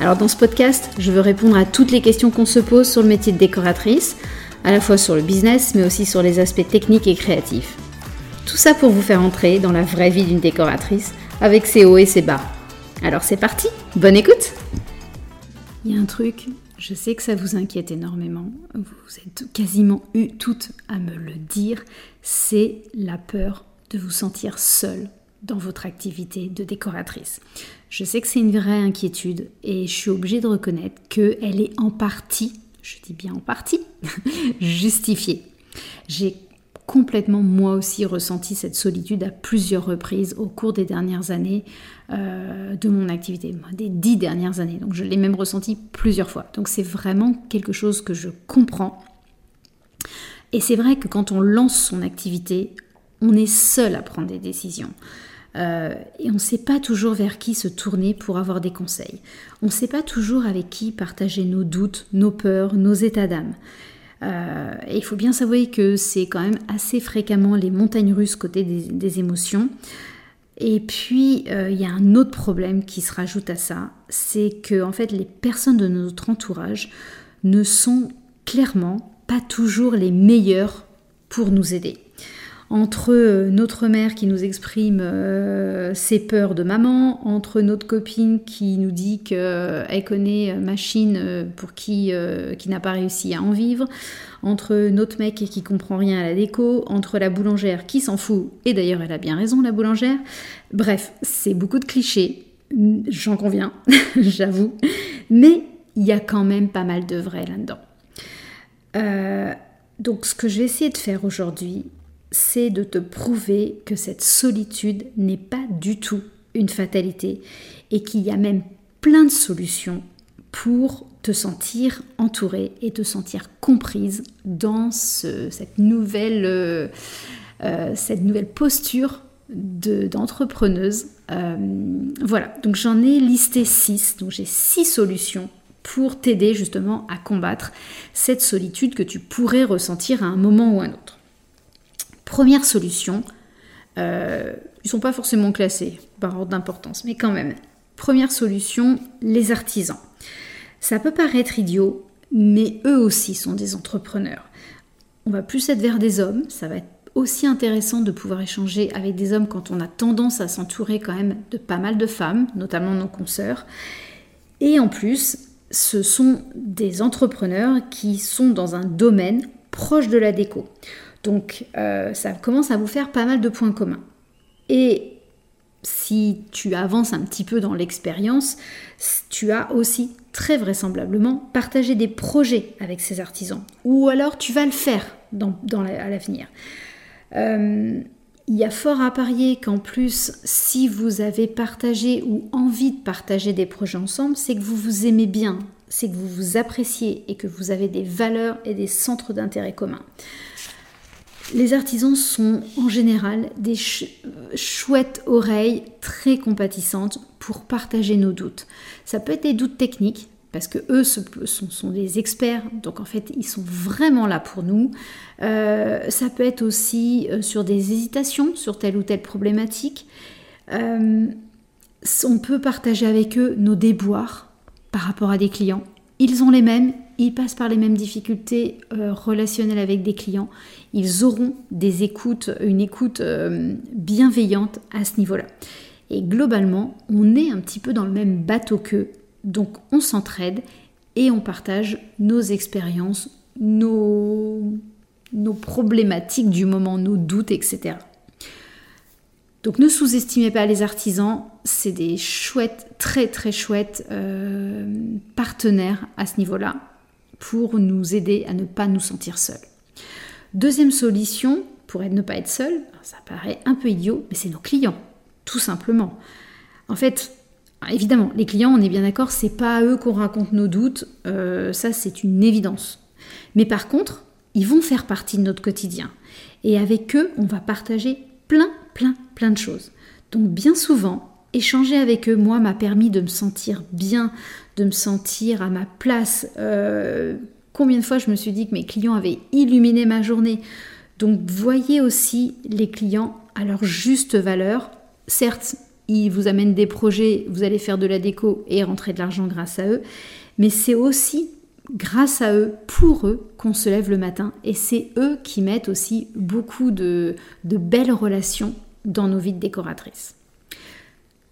Alors dans ce podcast, je veux répondre à toutes les questions qu'on se pose sur le métier de décoratrice, à la fois sur le business, mais aussi sur les aspects techniques et créatifs. Tout ça pour vous faire entrer dans la vraie vie d'une décoratrice, avec ses hauts et ses bas. Alors c'est parti, bonne écoute Il y a un truc, je sais que ça vous inquiète énormément, vous êtes quasiment eu toutes à me le dire, c'est la peur de vous sentir seule dans votre activité de décoratrice. Je sais que c'est une vraie inquiétude et je suis obligée de reconnaître qu'elle est en partie, je dis bien en partie, justifiée. J'ai complètement moi aussi ressenti cette solitude à plusieurs reprises au cours des dernières années euh, de mon activité, des dix dernières années. Donc je l'ai même ressenti plusieurs fois. Donc c'est vraiment quelque chose que je comprends. Et c'est vrai que quand on lance son activité, on est seul à prendre des décisions. Euh, et on ne sait pas toujours vers qui se tourner pour avoir des conseils. On ne sait pas toujours avec qui partager nos doutes, nos peurs, nos états d'âme. Euh, et il faut bien savoir que c'est quand même assez fréquemment les montagnes russes côté des, émotions. Et puis, euh, il y a un autre problème qui se rajoute à ça, c'est que en fait, les personnes de notre entourage ne sont clairement pas toujours les meilleures pour nous aider entre euh, notre mère qui nous exprime euh, ses peurs de maman, entre notre copine qui nous dit qu'elle euh, connaît machine pour qui, qui n'a pas réussi à en vivre, entre notre mec qui comprend rien à la déco, entre la boulangère qui s'en fout, et d'ailleurs elle a bien raison la boulangère. Bref, c'est beaucoup de clichés, j'en conviens, j'avoue, mais il y a quand même pas mal de vrai là-dedans. donc ce que je vais essayer de faire aujourd'hui, c'est de te prouver que cette solitude n'est pas du tout une fatalité et qu'il y a même plein de solutions pour te sentir entourée et te sentir comprise dans cette, nouvelle, euh, euh, cette nouvelle posture d'entrepreneuse. Euh, voilà, donc j'en ai listé six, donc j'ai six solutions pour t'aider justement à combattre cette solitude que tu pourrais ressentir à un moment ou à un autre. Première solution, euh, ils ne sont pas forcément classés par ordre d'importance, mais quand même. Première solution, les artisans. Ça peut paraître idiot, mais eux aussi sont des entrepreneurs. On va plus être vers des hommes, ça va être aussi intéressant de pouvoir échanger avec des hommes quand on a tendance à s'entourer quand même de pas mal de femmes, notamment nos consoeurs. Et en plus, ce sont des entrepreneurs qui sont dans un domaine proche de la déco. Donc euh, ça commence à vous faire pas mal de points communs. Et si tu avances un petit peu dans l'expérience, tu as aussi très vraisemblablement partagé des projets avec ces artisans. Ou alors tu vas le faire à l'avenir. Euh, il y a fort à parier qu'en plus, si vous avez partagé ou envie de partager des projets ensemble, c'est que vous vous aimez bien, c'est que vous vous appréciez et que vous avez des valeurs et des centres d'intérêt communs. Les artisans sont en général des chouettes oreilles très compatissantes pour partager nos doutes. Ça peut être des doutes techniques, parce que eux sont, des experts, donc en fait ils sont vraiment là pour nous. Euh, ça peut être aussi euh, sur des hésitations sur telle ou telle problématique. Euh, on peut partager avec eux nos déboires par rapport à des clients. Ils ont les mêmes, ils passent par les mêmes difficultés euh, relationnelles avec des clients, ils auront des écoutes, une écoute euh, bienveillante à ce niveau-là. Et globalement, on est un petit peu dans le même bateau qu'eux, donc on s'entraide et on partage nos expériences, nos, problématiques du moment, nos doutes, etc. Donc ne sous-estimez pas les artisans, c'est des chouettes, très très chouettes euh, partenaires à ce niveau-là pour nous aider à ne pas nous sentir seuls. Deuxième solution, pour ne pas être seul, ça paraît un peu idiot, mais c'est nos clients, tout simplement. En fait, évidemment, les clients, on est bien d'accord, c'est pas à eux qu'on raconte nos doutes, euh, ça c'est une évidence. Mais par contre, ils vont faire partie de notre quotidien. Et avec eux, on va partager plein, plein, plein de choses. Donc bien souvent, échanger avec eux, moi, m'a permis de me sentir bien, de me sentir à ma place. Euh, combien de fois je me suis dit que mes clients avaient illuminé ma journée. Donc voyez aussi les clients à leur juste valeur. Certes, ils vous amènent des projets, vous allez faire de la déco et rentrer de l'argent grâce à eux, mais c'est aussi grâce à eux, pour eux, qu'on se lève le matin. Et c'est eux qui mettent aussi beaucoup de, de belles relations dans nos vies de décoratrices.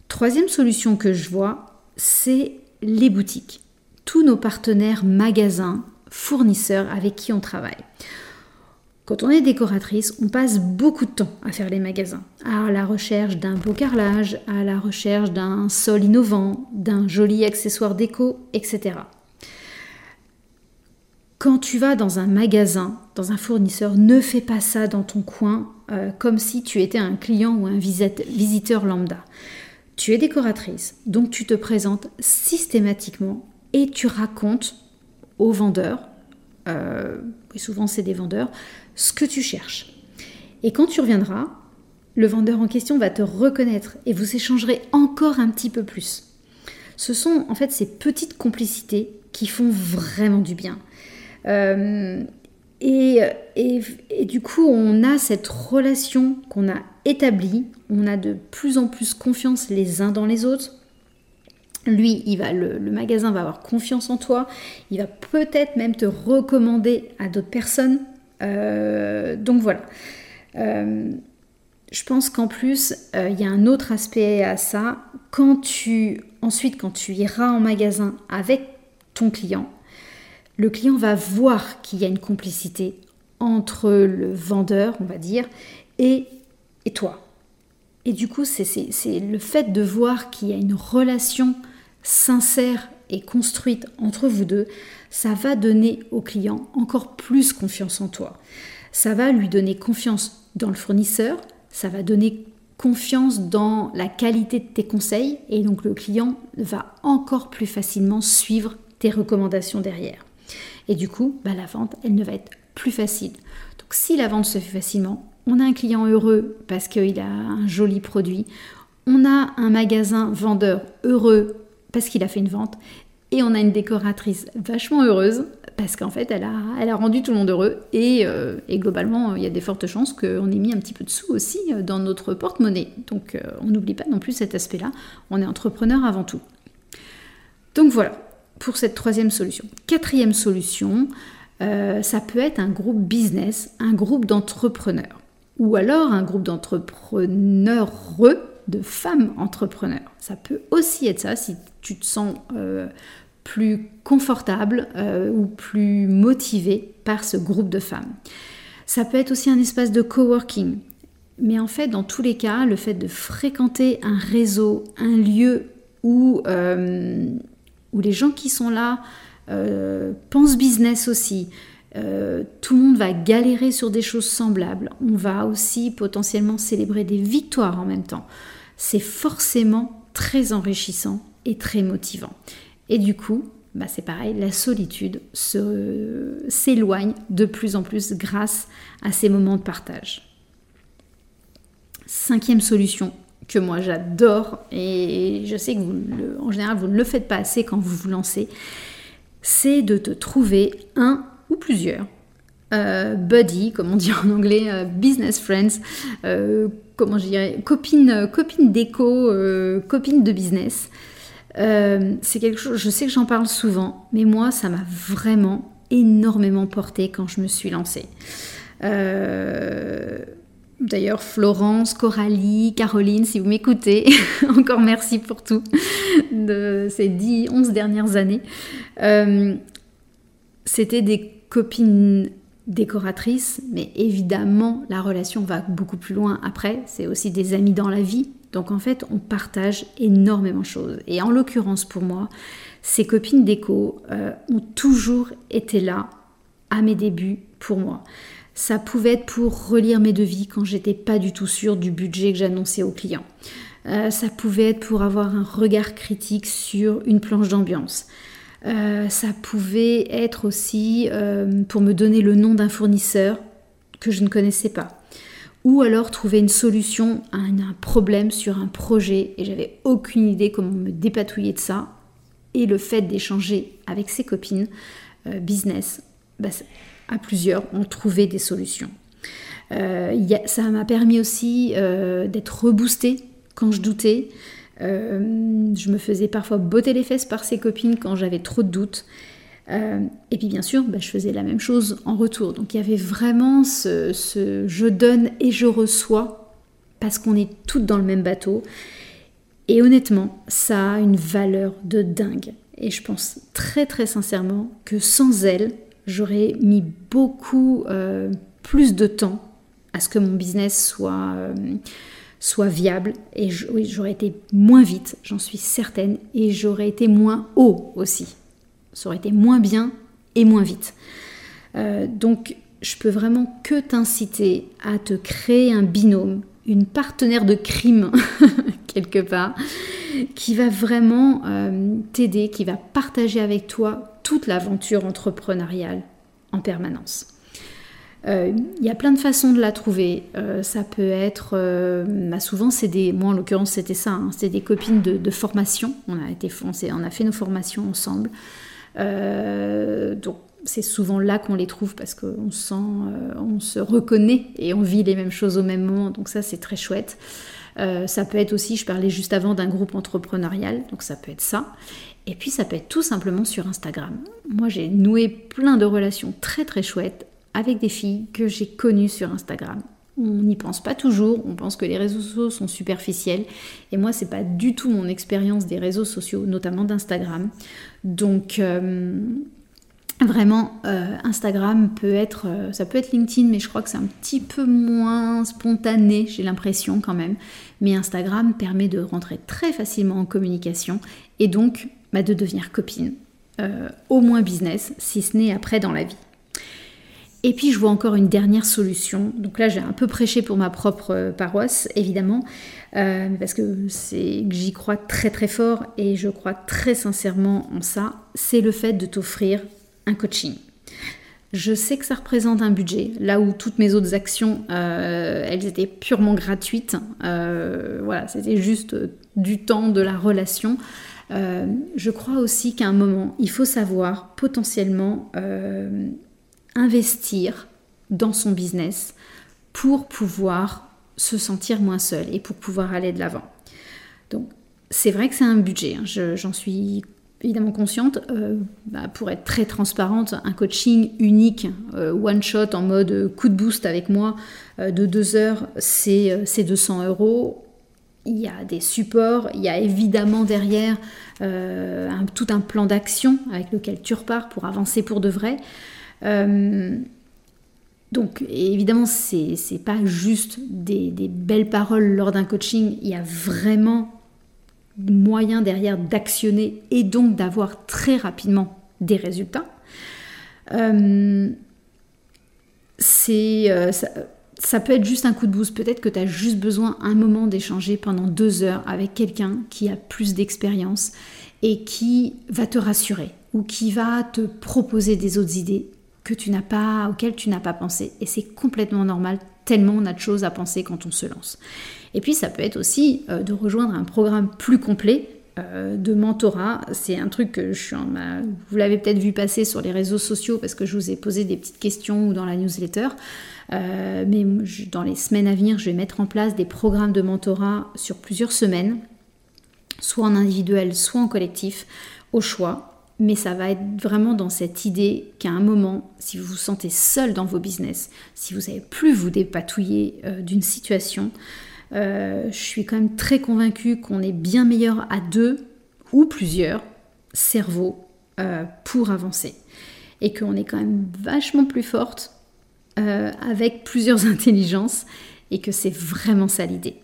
Troisième solution que je vois, c'est les boutiques. Tous nos partenaires magasins, fournisseurs avec qui on travaille. Quand on est décoratrice, on passe beaucoup de temps à faire les magasins, à la recherche d'un beau carrelage, à la recherche d'un sol innovant, d'un joli accessoire déco, etc. Quand tu vas dans un magasin, dans un fournisseur, ne fais pas ça dans ton coin euh, comme si tu étais un client ou un visiteur lambda. Tu es décoratrice, donc tu te présentes systématiquement et tu racontes aux vendeurs, euh, et souvent c'est des vendeurs, ce que tu cherches. Et quand tu reviendras, le vendeur en question va te reconnaître et vous échangerez encore un petit peu plus. Ce sont en fait ces petites complicités qui font vraiment du bien. Euh, et, et, du coup, on a cette relation qu'on a on a de plus en plus confiance les uns dans les autres. Lui, il va, le, magasin va avoir confiance en toi, il va peut-être même te recommander à d'autres personnes. Euh, donc voilà. Euh, je pense qu'en plus, il y a un autre aspect à ça. Ensuite, quand tu iras en magasin avec ton client, le client va voir qu'il y a une complicité entre le vendeur, on va dire, et, et toi? Et du coup, c'est le fait de voir qu'il y a une relation sincère et construite entre vous deux, ça va donner au client encore plus confiance en toi. Ça va lui donner confiance dans le fournisseur, ça va donner confiance dans la qualité de tes conseils et donc le client va encore plus facilement suivre tes recommandations derrière. Et du coup, bah, la vente, elle ne va être plus facile. Donc si la vente se fait facilement, on a un client heureux parce qu'il a un joli produit, on a un magasin vendeur heureux parce qu'il a fait une vente, et on a une décoratrice vachement heureuse parce qu'en fait, elle a, rendu tout le monde heureux. Et, euh, globalement, il y a des fortes chances qu'on ait mis un petit peu de sous aussi euh, dans notre porte-monnaie. Donc, euh, on n'oublie pas non plus cet aspect-là. On est entrepreneur avant tout. Donc voilà, pour cette troisième solution. Quatrième solution, ça peut être un groupe business, un groupe d'entrepreneurs, ou alors un groupe d'entrepreneurs de femmes entrepreneurs. Ça peut aussi être ça si tu te sens euh, plus confortable euh, ou plus motivé par ce groupe de femmes. Ça peut être aussi un espace de coworking. Mais en fait, dans tous les cas, le fait de fréquenter un réseau, un lieu où où les gens qui sont là euh, pensent business aussi. Euh, tout le monde va galérer sur des choses semblables. On va aussi potentiellement célébrer des victoires en même temps. C'est forcément très enrichissant et très motivant. Et du coup, bah c'est pareil, la solitude s'éloigne de plus en plus grâce à ces moments de partage. Cinquième solution, que moi j'adore et je sais que en général vous ne le faites pas assez quand vous vous lancez, c'est de te trouver un ou plusieurs euh, buddy, comme on dit en anglais, euh, business friends, euh, comment je dirais, copines, copines d'éco, copines de business. c'est quelque chose, je sais que j'en parle souvent, mais moi ça m'a vraiment énormément porté quand je me suis lancée. D'ailleurs, Florence, Coralie, Caroline, si vous m'écoutez, encore merci pour tout de ces 10, 11 dernières années. C'était des copines décoratrices, mais évidemment, la relation va beaucoup plus loin après. C'est aussi des amis dans la vie. Donc en fait, on partage énormément de choses. Et en l'occurrence, pour moi, ces copines déco euh, ont toujours été là à mes débuts pour moi. Ça pouvait être pour relire mes devis quand j'étais pas du tout sûre du budget que j'annonçais aux clients. Euh, ça pouvait être pour avoir un regard critique sur une planche d'ambiance. Euh, ça pouvait être aussi euh, pour me donner le nom d'un fournisseur que je ne connaissais pas. Ou alors trouver une solution à un, problème sur un projet et j'avais aucune idée comment me dépatouiller de ça. Et le fait d'échanger avec ses copines business, bah, à plusieurs, on trouvait des solutions. ça m'a permis aussi d'être reboostée quand je doutais. Euh, je me faisais parfois botter les fesses par ses copines quand j'avais trop de doutes. Euh, et puis bien sûr, bah, je faisais la même chose en retour. Donc il y avait vraiment ce, je donne et je reçois parce qu'on est toutes dans le même bateau. Et honnêtement, ça a une valeur de dingue. Et je pense très très sincèrement que sans elle, j'aurais mis beaucoup euh, plus de temps à ce que mon business soit soit viable et j'aurais été moins vite, j'en suis certaine, et j'aurais été moins haut aussi. Ça aurait été moins bien et moins vite. Euh, donc je peux vraiment que t'inciter à te créer un binôme, une partenaire de crime quelque part, qui va vraiment euh, t'aider, qui va partager avec toi toute l'aventure entrepreneuriale en permanence. Euh, il y a plein de façons de la trouver. Euh, ça peut être, euh, bah, souvent c'est des, moi en l'occurrence c'était ça, hein, c'était des copines de, formation. On a été, on, a fait nos formations ensemble. donc c'est souvent là qu'on les trouve parce qu'on sent, on se reconnaît et on vit les mêmes choses au même moment. Donc ça c'est très chouette. ça peut être aussi, je parlais juste avant d'un groupe entrepreneurial, donc ça peut être ça. Et puis ça peut être tout simplement sur Instagram. Moi j'ai noué plein de relations très très chouettes avec des filles que j'ai connues sur Instagram. On n'y pense pas toujours, on pense que les réseaux sociaux sont superficiels. Et moi, c'est pas du tout mon expérience des réseaux sociaux, notamment d'Instagram. Donc, euh, vraiment, euh, Instagram peut être, euh, ça peut être LinkedIn, mais je crois que c'est un petit peu moins spontané, j'ai l'impression quand même. Mais Instagram permet de rentrer très facilement en communication et donc bah, de devenir copine, au moins business, si ce n'est après dans la vie. Et puis je vois encore une dernière solution. Donc là j'ai un peu prêché pour ma propre euh, paroisse, évidemment, euh, parce que c'est j'y crois très très fort et je crois très sincèrement en ça. C'est le fait de t'offrir un coaching. Je sais que ça représente un budget, là où toutes mes autres actions, euh, elles étaient purement gratuites. voilà, c'était juste du temps, de la relation. je crois aussi qu'à un moment, il faut savoir potentiellement investir dans son business pour pouvoir se sentir moins seul et pour pouvoir aller de l'avant. Donc c'est vrai que c'est un budget, hein. j'en suis évidemment consciente. Euh, bah, pour être très transparente, un coaching unique, euh, one shot en mode coup de boost avec moi euh, de deux heures, c'est 200 euros. Il y a des supports, il y a évidemment derrière tout un plan d'action avec lequel tu repars pour avancer pour de vrai. Euh, donc évidemment, c'est n'est pas juste des, belles paroles lors d'un coaching, il y a vraiment moyen derrière d'actionner et donc d'avoir très rapidement des résultats. Euh, euh, ça, ça, peut être juste un coup de boost, peut-être que tu as juste besoin un moment d'échanger pendant deux heures avec quelqu'un qui a plus d'expérience et qui va te rassurer ou qui va te proposer des autres idées tu n'as pas, auquel tu n'as pas pensé. Et c'est complètement normal, tellement on a de choses à penser quand on se lance. Et puis ça peut être aussi euh, de rejoindre un programme plus complet euh, de mentorat. C'est un truc que je suis en, vous l'avez peut-être vu passer sur les réseaux sociaux parce que je vous ai posé des petites questions ou dans la newsletter. Euh, mais dans les semaines à venir, je vais mettre en place des programmes de mentorat sur plusieurs semaines, soit en individuel, soit en collectif, au choix mais ça va être vraiment dans cette idée qu'à un moment, si vous vous sentez seul dans vos business, si vous n'avez plus vous dépatouiller euh, d'une situation, euh, je suis quand même très convaincue qu'on est bien meilleur à deux ou plusieurs cerveaux euh, pour avancer. Et qu'on est quand même vachement plus forte avec plusieurs intelligences et que c'est vraiment ça l'idée.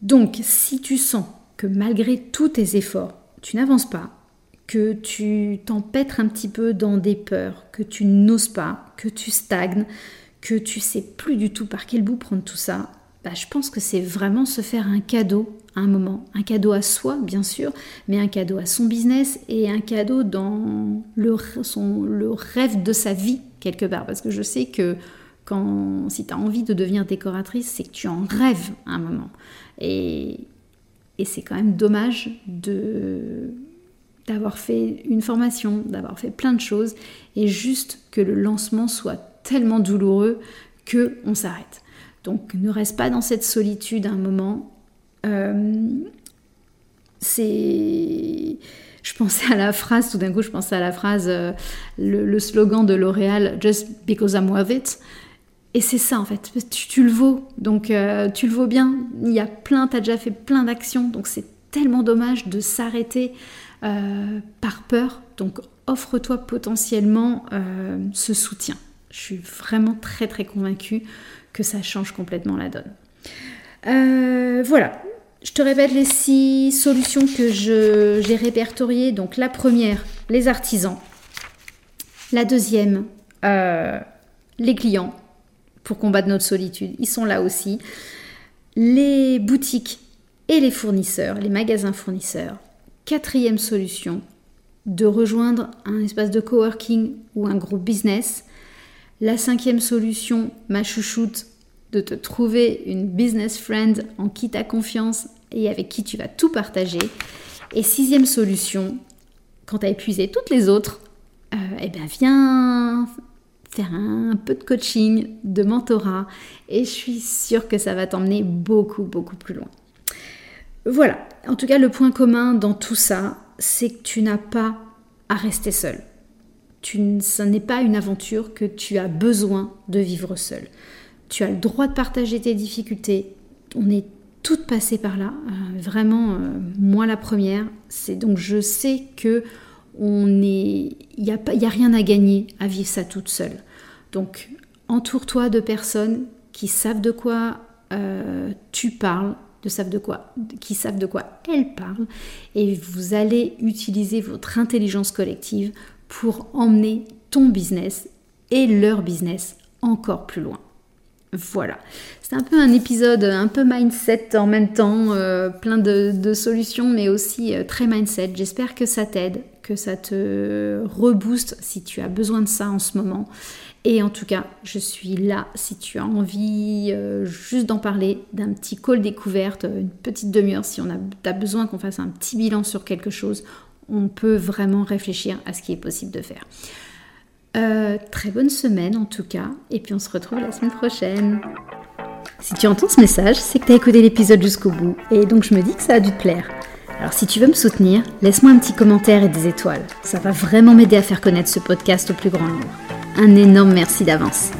Donc, si tu sens que malgré tous tes efforts, tu n'avances pas, que tu t'empêtres un petit peu dans des peurs, que tu n'oses pas, que tu stagnes, que tu sais plus du tout par quel bout prendre tout ça, bah, je pense que c'est vraiment se faire un cadeau à un moment. Un cadeau à soi, bien sûr, mais un cadeau à son business et un cadeau dans le, son, le rêve de sa vie, quelque part. Parce que je sais que quand, si tu as envie de devenir décoratrice, c'est que tu en rêves à un moment. Et, et c'est quand même dommage de d'avoir fait une formation, d'avoir fait plein de choses, et juste que le lancement soit tellement douloureux que on s'arrête. Donc ne reste pas dans cette solitude un moment. Euh, c'est je pensais à la phrase, tout d'un coup, je pensais à la phrase, euh, le, slogan de L'Oréal, Just because I'm worth it. Et c'est ça en fait, tu, le vaux, donc euh, tu le vaux bien. Il y a plein, tu as déjà fait plein d'actions, donc c'est tellement dommage de s'arrêter euh, par peur. Donc offre-toi potentiellement euh, ce soutien. Je suis vraiment très très convaincue que ça change complètement la donne. voilà, je te répète les six solutions que j'ai répertoriées. Donc la première, les artisans. La deuxième, les clients pour combattre notre solitude. Ils sont là aussi. Les boutiques et les fournisseurs, les magasins fournisseurs. Quatrième solution, de rejoindre un espace de coworking ou un groupe business. La cinquième solution, ma chouchoute, de te trouver une business friend en qui tu as confiance et avec qui tu vas tout partager. Et sixième solution, quand tu as épuisé toutes les autres, euh, eh bien viens faire un peu de coaching, de mentorat, et je suis sûre que ça va t'emmener beaucoup, beaucoup plus loin. Voilà, en tout cas, le point commun dans tout ça, c'est que tu n'as pas à rester seul. Ce n'est pas une aventure que tu as besoin de vivre seul. Tu as le droit de partager tes difficultés. On est toutes passées par là, euh, vraiment, euh, moi la première. C'est donc je sais que est, il n'y a, a rien à gagner à vivre ça toute seule. Donc, entoure-toi de personnes qui savent de quoi euh, tu parles, de savent de quoi, qui savent de quoi elles parlent, et vous allez utiliser votre intelligence collective pour emmener ton business et leur business encore plus loin. Voilà, c'est un peu un épisode un peu mindset en même temps, euh, plein de, solutions, mais aussi euh, très mindset. J'espère que ça t'aide, que ça te rebooste si tu as besoin de ça en ce moment. Et en tout cas, je suis là si tu as envie euh, juste d'en parler, d'un petit call découverte, une petite demi-heure, si on as besoin qu'on fasse un petit bilan sur quelque chose, on peut vraiment réfléchir à ce qui est possible de faire. Euh, très bonne semaine en tout cas, et puis on se retrouve la semaine prochaine. Si tu entends ce message, c'est que tu as écouté l'épisode jusqu'au bout, et donc je me dis que ça a dû te plaire. Alors si tu veux me soutenir, laisse-moi un petit commentaire et des étoiles. Ça va vraiment m'aider à faire connaître ce podcast au plus grand nombre. Un énorme merci d'avance.